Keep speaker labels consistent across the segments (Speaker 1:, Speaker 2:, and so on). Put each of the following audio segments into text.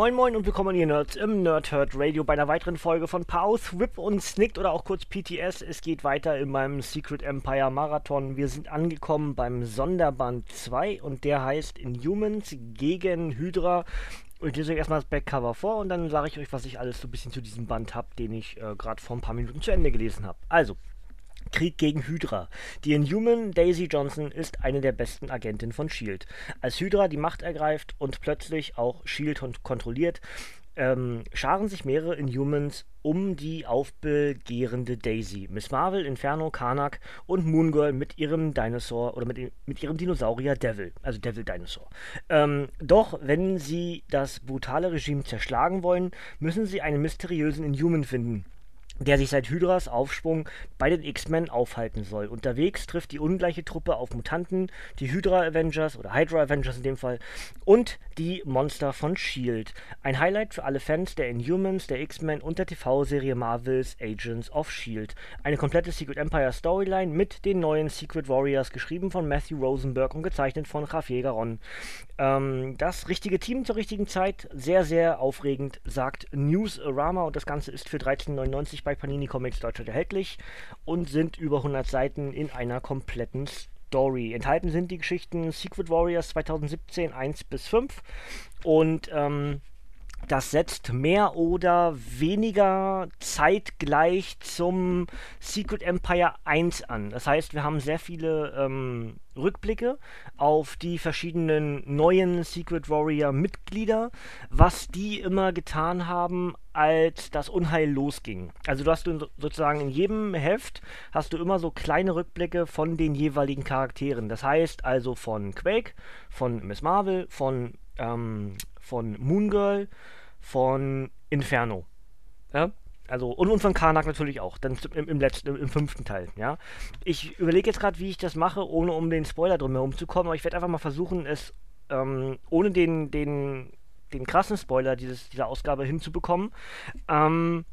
Speaker 1: Moin Moin und willkommen ihr Nerds im Nerdhurt Radio bei einer weiteren Folge von Pause, Whip und Snicked oder auch kurz PTS. Es geht weiter in meinem Secret Empire Marathon. Wir sind angekommen beim Sonderband 2 und der heißt Inhumans gegen Hydra. Ich lese euch erstmal das Backcover vor und dann sage ich euch, was ich alles so ein bisschen zu diesem Band habe, den ich äh, gerade vor ein paar Minuten zu Ende gelesen habe. Also, Krieg gegen Hydra. Die Inhuman Daisy Johnson ist eine der besten Agentinnen von Shield. Als Hydra die Macht ergreift und plötzlich auch Shield kontrolliert, ähm, scharen sich mehrere Inhumans um die aufbegehrende Daisy. Miss Marvel, Inferno, Karnak und Moongirl mit ihrem Dinosaur oder mit, mit ihrem Dinosaurier Devil, also Devil Dinosaur. Ähm, doch wenn sie das brutale Regime zerschlagen wollen, müssen sie einen mysteriösen Inhuman finden der sich seit Hydras Aufschwung bei den X-Men aufhalten soll. Unterwegs trifft die ungleiche Truppe auf Mutanten, die Hydra Avengers oder Hydra Avengers in dem Fall und die Monster von Shield. Ein Highlight für alle Fans der Inhumans, der X-Men und der TV-Serie Marvels Agents of Shield. Eine komplette Secret Empire Storyline mit den neuen Secret Warriors, geschrieben von Matthew Rosenberg und gezeichnet von Javier Garon. Ähm, das richtige Team zur richtigen Zeit, sehr, sehr aufregend, sagt Newsarama und das Ganze ist für 13,99 bei Panini Comics Deutschland erhältlich und sind über 100 Seiten in einer kompletten Story. Enthalten sind die Geschichten Secret Warriors 2017 1 bis 5 und ähm, das setzt mehr oder weniger zeitgleich zum Secret Empire 1 an. Das heißt, wir haben sehr viele ähm, Rückblicke auf die verschiedenen neuen Secret Warrior Mitglieder, was die immer getan haben, als das Unheil losging. Also du hast du sozusagen in jedem Heft hast du immer so kleine Rückblicke von den jeweiligen Charakteren. Das heißt also von Quake, von Miss Marvel, von ähm, von Moon Girl, von Inferno. Ja? Also, und, und von Karnak natürlich auch, dann im, im letzten, im, im, fünften Teil, ja. Ich überlege jetzt gerade, wie ich das mache, ohne um den Spoiler drumherum zu kommen, aber ich werde einfach mal versuchen, es ähm, ohne den, den, den krassen Spoiler dieses, dieser Ausgabe hinzubekommen. Ähm,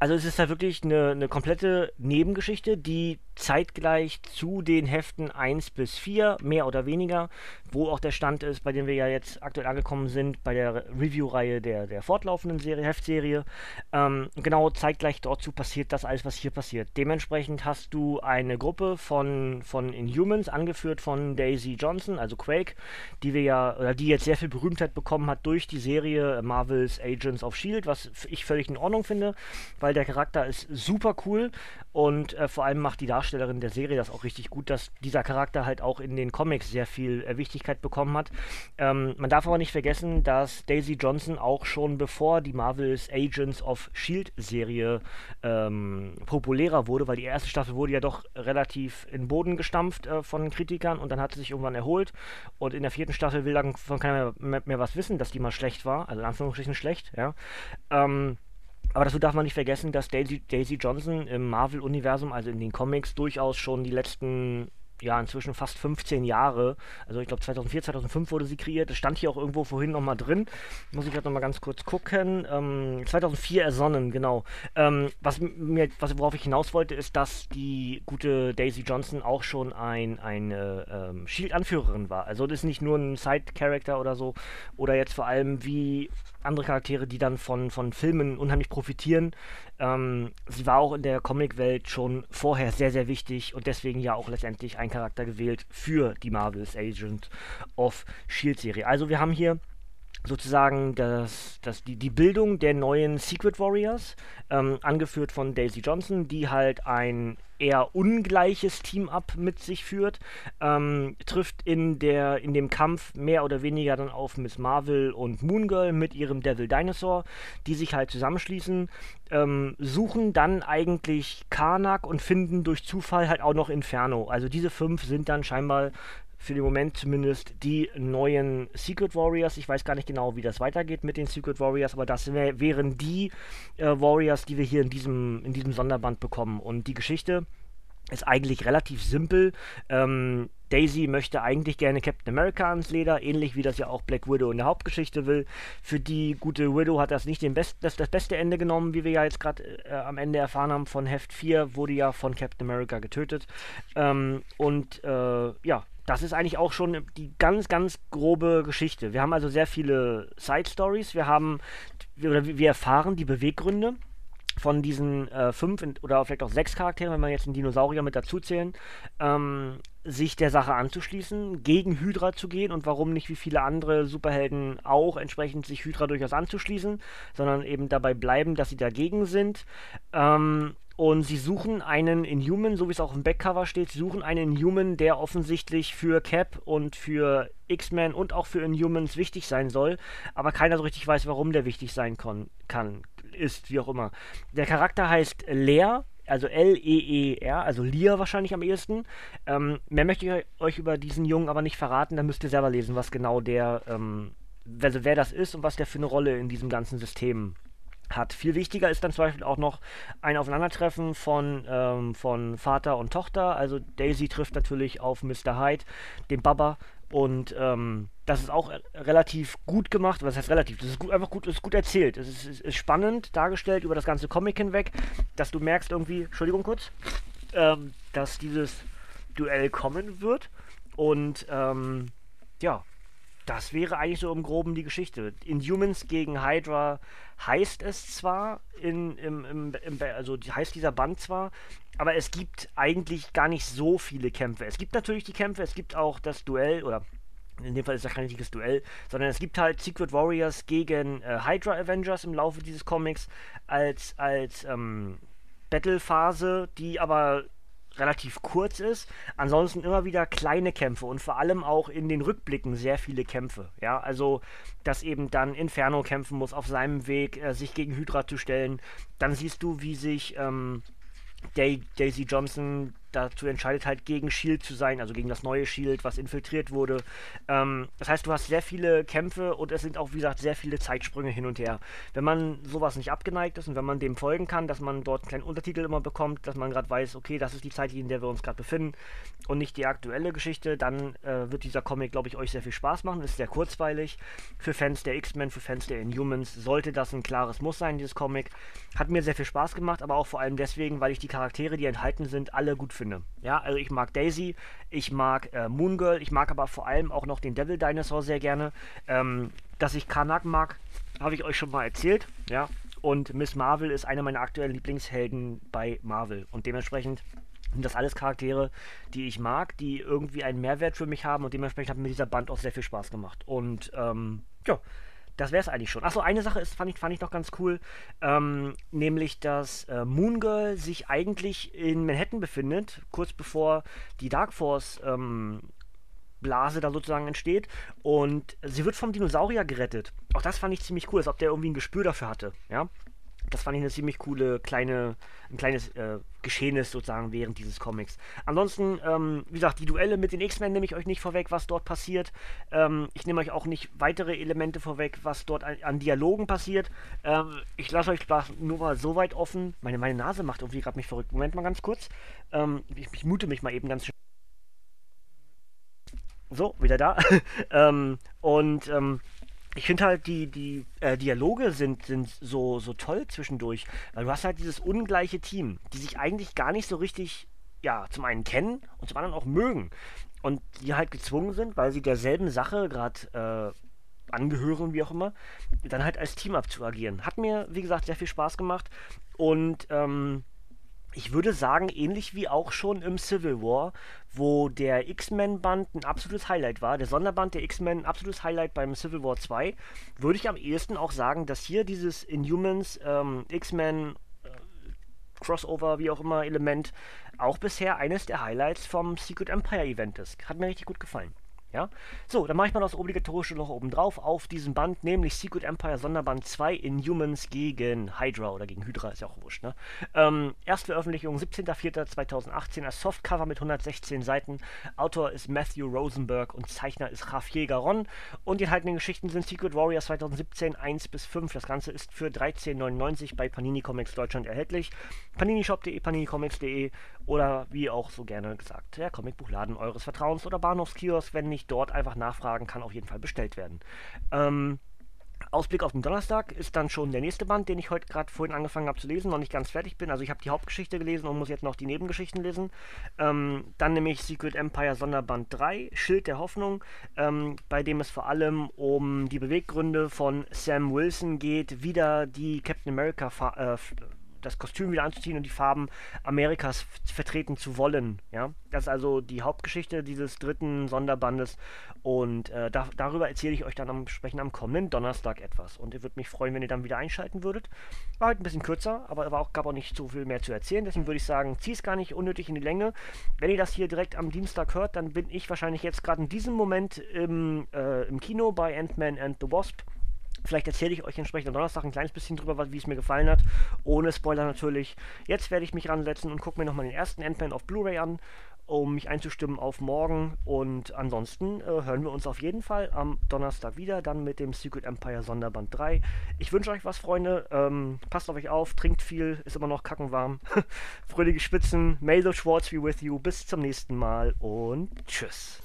Speaker 1: also es ist da wirklich eine, eine komplette Nebengeschichte, die zeitgleich zu den Heften 1 bis 4, mehr oder weniger, wo auch der Stand ist, bei dem wir ja jetzt aktuell angekommen sind, bei der Review-Reihe der, der fortlaufenden Serie, Heftserie. Ähm, genau zeitgleich dazu passiert das alles, was hier passiert. Dementsprechend hast du eine Gruppe von, von Inhumans, angeführt von Daisy Johnson, also Quake, die wir ja, oder die jetzt sehr viel Berühmtheit bekommen hat durch die Serie Marvel's Agents of Shield, was ich völlig in Ordnung finde, weil der Charakter ist super cool und äh, vor allem macht die Darstellerin der Serie das auch richtig gut, dass dieser Charakter halt auch in den Comics sehr viel äh, Wichtigkeit bekommen hat. Ähm, man darf aber nicht vergessen, dass Daisy Johnson auch schon bevor die Marvel's Agents of Shield Serie ähm, populärer wurde, weil die erste Staffel wurde ja doch relativ in den Boden gestampft äh, von Kritikern und dann hat sie sich irgendwann erholt und in der vierten Staffel will davon keiner mehr, mehr, mehr, was wissen, dass die mal schlecht war, also in Anführungsstrichen schlecht, ja. Ähm, aber dazu darf man nicht vergessen, dass Daisy, Daisy Johnson im Marvel-Universum, also in den Comics, durchaus schon die letzten ja, inzwischen fast 15 Jahre. Also ich glaube 2004, 2005 wurde sie kreiert. Das stand hier auch irgendwo vorhin nochmal drin. Muss ich gerade nochmal ganz kurz gucken. Ähm, 2004 ersonnen, genau. Ähm, was mir, was, worauf ich hinaus wollte, ist, dass die gute Daisy Johnson auch schon ein, eine ähm, Shield-Anführerin war. Also das ist nicht nur ein Side-Character oder so. Oder jetzt vor allem wie andere Charaktere, die dann von, von Filmen unheimlich profitieren. Ähm, sie war auch in der Comicwelt schon vorher sehr, sehr wichtig und deswegen ja auch letztendlich ein Charakter gewählt für die Marvel's Agent of Shield Serie. Also wir haben hier sozusagen das, das, die, die Bildung der neuen Secret Warriors, ähm, angeführt von Daisy Johnson, die halt ein eher ungleiches Team-Up mit sich führt, ähm, trifft in, der, in dem Kampf mehr oder weniger dann auf Miss Marvel und Moon Girl mit ihrem Devil Dinosaur, die sich halt zusammenschließen, ähm, suchen dann eigentlich Karnak und finden durch Zufall halt auch noch Inferno. Also diese fünf sind dann scheinbar für den Moment zumindest die neuen Secret Warriors. Ich weiß gar nicht genau, wie das weitergeht mit den Secret Warriors, aber das wär, wären die äh, Warriors, die wir hier in diesem, in diesem Sonderband bekommen. Und die Geschichte ist eigentlich relativ simpel. Ähm, Daisy möchte eigentlich gerne Captain America ans Leder, ähnlich wie das ja auch Black Widow in der Hauptgeschichte will. Für die gute Widow hat das nicht Best, das, das beste Ende genommen, wie wir ja jetzt gerade äh, am Ende erfahren haben von Heft 4, wurde ja von Captain America getötet. Ähm, und äh, ja, das ist eigentlich auch schon die ganz, ganz grobe Geschichte. Wir haben also sehr viele Side-Stories. Wir haben, oder wir erfahren die Beweggründe von diesen äh, fünf oder vielleicht auch sechs Charakteren, wenn man jetzt einen Dinosaurier mit dazuzählen, ähm, sich der Sache anzuschließen, gegen Hydra zu gehen und warum nicht wie viele andere Superhelden auch entsprechend sich Hydra durchaus anzuschließen, sondern eben dabei bleiben, dass sie dagegen sind. Ähm, und sie suchen einen Inhuman, so wie es auch im Backcover steht, sie suchen einen Inhuman, der offensichtlich für Cap und für X-Men und auch für Inhumans wichtig sein soll, aber keiner so richtig weiß, warum der wichtig sein kann, ist, wie auch immer. Der Charakter heißt Lear, also L-E-E-R, also Lear wahrscheinlich am ehesten. Ähm, mehr möchte ich euch über diesen Jungen aber nicht verraten, da müsst ihr selber lesen, was genau der, ähm, also wer das ist und was der für eine Rolle in diesem ganzen System hat. Viel wichtiger ist dann zum Beispiel auch noch ein Aufeinandertreffen von, ähm, von Vater und Tochter. Also Daisy trifft natürlich auf Mr. Hyde, den Baba. Und ähm, das ist auch relativ gut gemacht. Was heißt relativ? Das ist gut, einfach gut, ist gut erzählt. Es ist, ist, ist, spannend dargestellt über das ganze Comic hinweg, dass du merkst irgendwie, Entschuldigung kurz, ähm, dass dieses Duell kommen wird. Und ähm, ja, das wäre eigentlich so im Groben die Geschichte. Inhumans gegen Hydra heißt es zwar, in, im, im, im, also heißt dieser Band zwar, aber es gibt eigentlich gar nicht so viele Kämpfe. Es gibt natürlich die Kämpfe, es gibt auch das Duell, oder in dem Fall ist das kein richtiges Duell, sondern es gibt halt Secret Warriors gegen äh, Hydra Avengers im Laufe dieses Comics als, als ähm, Battle-Phase, die aber relativ kurz ist. Ansonsten immer wieder kleine Kämpfe und vor allem auch in den Rückblicken sehr viele Kämpfe. Ja, also dass eben dann Inferno kämpfen muss auf seinem Weg, äh, sich gegen Hydra zu stellen. Dann siehst du, wie sich ähm, Daisy Johnson dazu entscheidet, halt gegen Shield zu sein, also gegen das neue Shield, was infiltriert wurde. Ähm, das heißt, du hast sehr viele Kämpfe und es sind auch, wie gesagt, sehr viele Zeitsprünge hin und her. Wenn man sowas nicht abgeneigt ist und wenn man dem folgen kann, dass man dort einen kleinen Untertitel immer bekommt, dass man gerade weiß, okay, das ist die Zeit, in der wir uns gerade befinden und nicht die aktuelle Geschichte, dann äh, wird dieser Comic, glaube ich, euch sehr viel Spaß machen. Ist sehr kurzweilig. Für Fans der X-Men, für Fans der Inhumans sollte das ein klares Muss sein, dieses Comic. Hat mir sehr viel Spaß gemacht, aber auch vor allem deswegen, weil ich die Charaktere, die enthalten sind, alle gut finde. Ja, also ich mag Daisy, ich mag äh, Moon Girl, ich mag aber vor allem auch noch den Devil Dinosaur sehr gerne. Ähm, dass ich Karnak mag, habe ich euch schon mal erzählt. Ja, und Miss Marvel ist eine meiner aktuellen Lieblingshelden bei Marvel. Und dementsprechend sind das alles Charaktere, die ich mag, die irgendwie einen Mehrwert für mich haben und dementsprechend hat mir dieser Band auch sehr viel Spaß gemacht. Und ähm, ja, das wäre es eigentlich schon. Achso, eine Sache ist, fand ich, fand ich noch ganz cool, ähm, nämlich, dass äh, Moon Girl sich eigentlich in Manhattan befindet, kurz bevor die Dark Force ähm, Blase da sozusagen entsteht. Und sie wird vom Dinosaurier gerettet. Auch das fand ich ziemlich cool, als ob der irgendwie ein Gespür dafür hatte. Ja. Das fand ich eine ziemlich coole kleine, ein kleines äh, Geschehnis sozusagen während dieses Comics. Ansonsten, ähm, wie gesagt, die Duelle mit den X-Men nehme ich euch nicht vorweg, was dort passiert. Ähm, ich nehme euch auch nicht weitere Elemente vorweg, was dort an, an Dialogen passiert. Ähm, ich lasse euch nur mal so weit offen. Meine, meine Nase macht irgendwie gerade mich verrückt. Moment mal ganz kurz. Ähm, ich, ich mute mich mal eben ganz schön. So, wieder da. ähm, und ähm, ich finde halt, die, die äh, Dialoge sind, sind so, so toll zwischendurch. Weil du hast halt dieses ungleiche Team, die sich eigentlich gar nicht so richtig, ja, zum einen kennen und zum anderen auch mögen. Und die halt gezwungen sind, weil sie derselben Sache gerade äh, angehören, wie auch immer, dann halt als Team abzuagieren. Hat mir, wie gesagt, sehr viel Spaß gemacht. Und ähm, ich würde sagen, ähnlich wie auch schon im Civil War, wo der X-Men-Band ein absolutes Highlight war, der Sonderband der X-Men ein absolutes Highlight beim Civil War 2, würde ich am ehesten auch sagen, dass hier dieses Inhumans ähm, X-Men äh, Crossover, wie auch immer, Element auch bisher eines der Highlights vom Secret Empire Event ist. Hat mir richtig gut gefallen. Ja? So, dann mache ich mal das obligatorische noch oben drauf auf diesem Band, nämlich Secret Empire Sonderband 2 Inhumans gegen Hydra oder gegen Hydra, ist ja auch wurscht, ne? Ähm, Erstveröffentlichung 17.04.2018 als Softcover mit 116 Seiten. Autor ist Matthew Rosenberg und Zeichner ist Javier Garon. Und die enthaltenen Geschichten sind Secret Warriors 2017 1 bis 5. Das Ganze ist für 13,99 bei Panini Comics Deutschland erhältlich. paninishop.de, paninicomics.de oder wie auch so gerne gesagt, der Comicbuchladen eures Vertrauens oder Bahnhofskiosk, wenn nicht dort einfach nachfragen, kann auf jeden Fall bestellt werden. Ähm, Ausblick auf den Donnerstag ist dann schon der nächste Band, den ich heute gerade vorhin angefangen habe zu lesen, noch nicht ganz fertig bin. Also ich habe die Hauptgeschichte gelesen und muss jetzt noch die Nebengeschichten lesen. Ähm, dann nämlich Secret Empire Sonderband 3, Schild der Hoffnung, ähm, bei dem es vor allem um die Beweggründe von Sam Wilson geht, wieder die Captain America äh, das Kostüm wieder anzuziehen und die Farben Amerikas vertreten zu wollen. Ja? Das ist also die Hauptgeschichte dieses dritten Sonderbandes und äh, da, darüber erzähle ich euch dann am, sprechen am kommenden Donnerstag etwas. Und ihr würdet mich freuen, wenn ihr dann wieder einschalten würdet. War halt ein bisschen kürzer, aber war auch, gab auch nicht so viel mehr zu erzählen. Deswegen würde ich sagen, zieh es gar nicht unnötig in die Länge. Wenn ihr das hier direkt am Dienstag hört, dann bin ich wahrscheinlich jetzt gerade in diesem Moment im, äh, im Kino bei Ant-Man and the Wasp. Vielleicht erzähle ich euch entsprechend am Donnerstag ein kleines bisschen drüber, wie es mir gefallen hat. Ohne Spoiler natürlich. Jetzt werde ich mich ransetzen und gucke mir nochmal den ersten Ant-Man auf Blu-ray an, um mich einzustimmen auf morgen. Und ansonsten äh, hören wir uns auf jeden Fall am Donnerstag wieder, dann mit dem Secret Empire Sonderband 3. Ich wünsche euch was, Freunde. Ähm, passt auf euch auf, trinkt viel, ist immer noch kackenwarm. Fröhliche Spitzen. May the Schwartz be with you. Bis zum nächsten Mal und tschüss.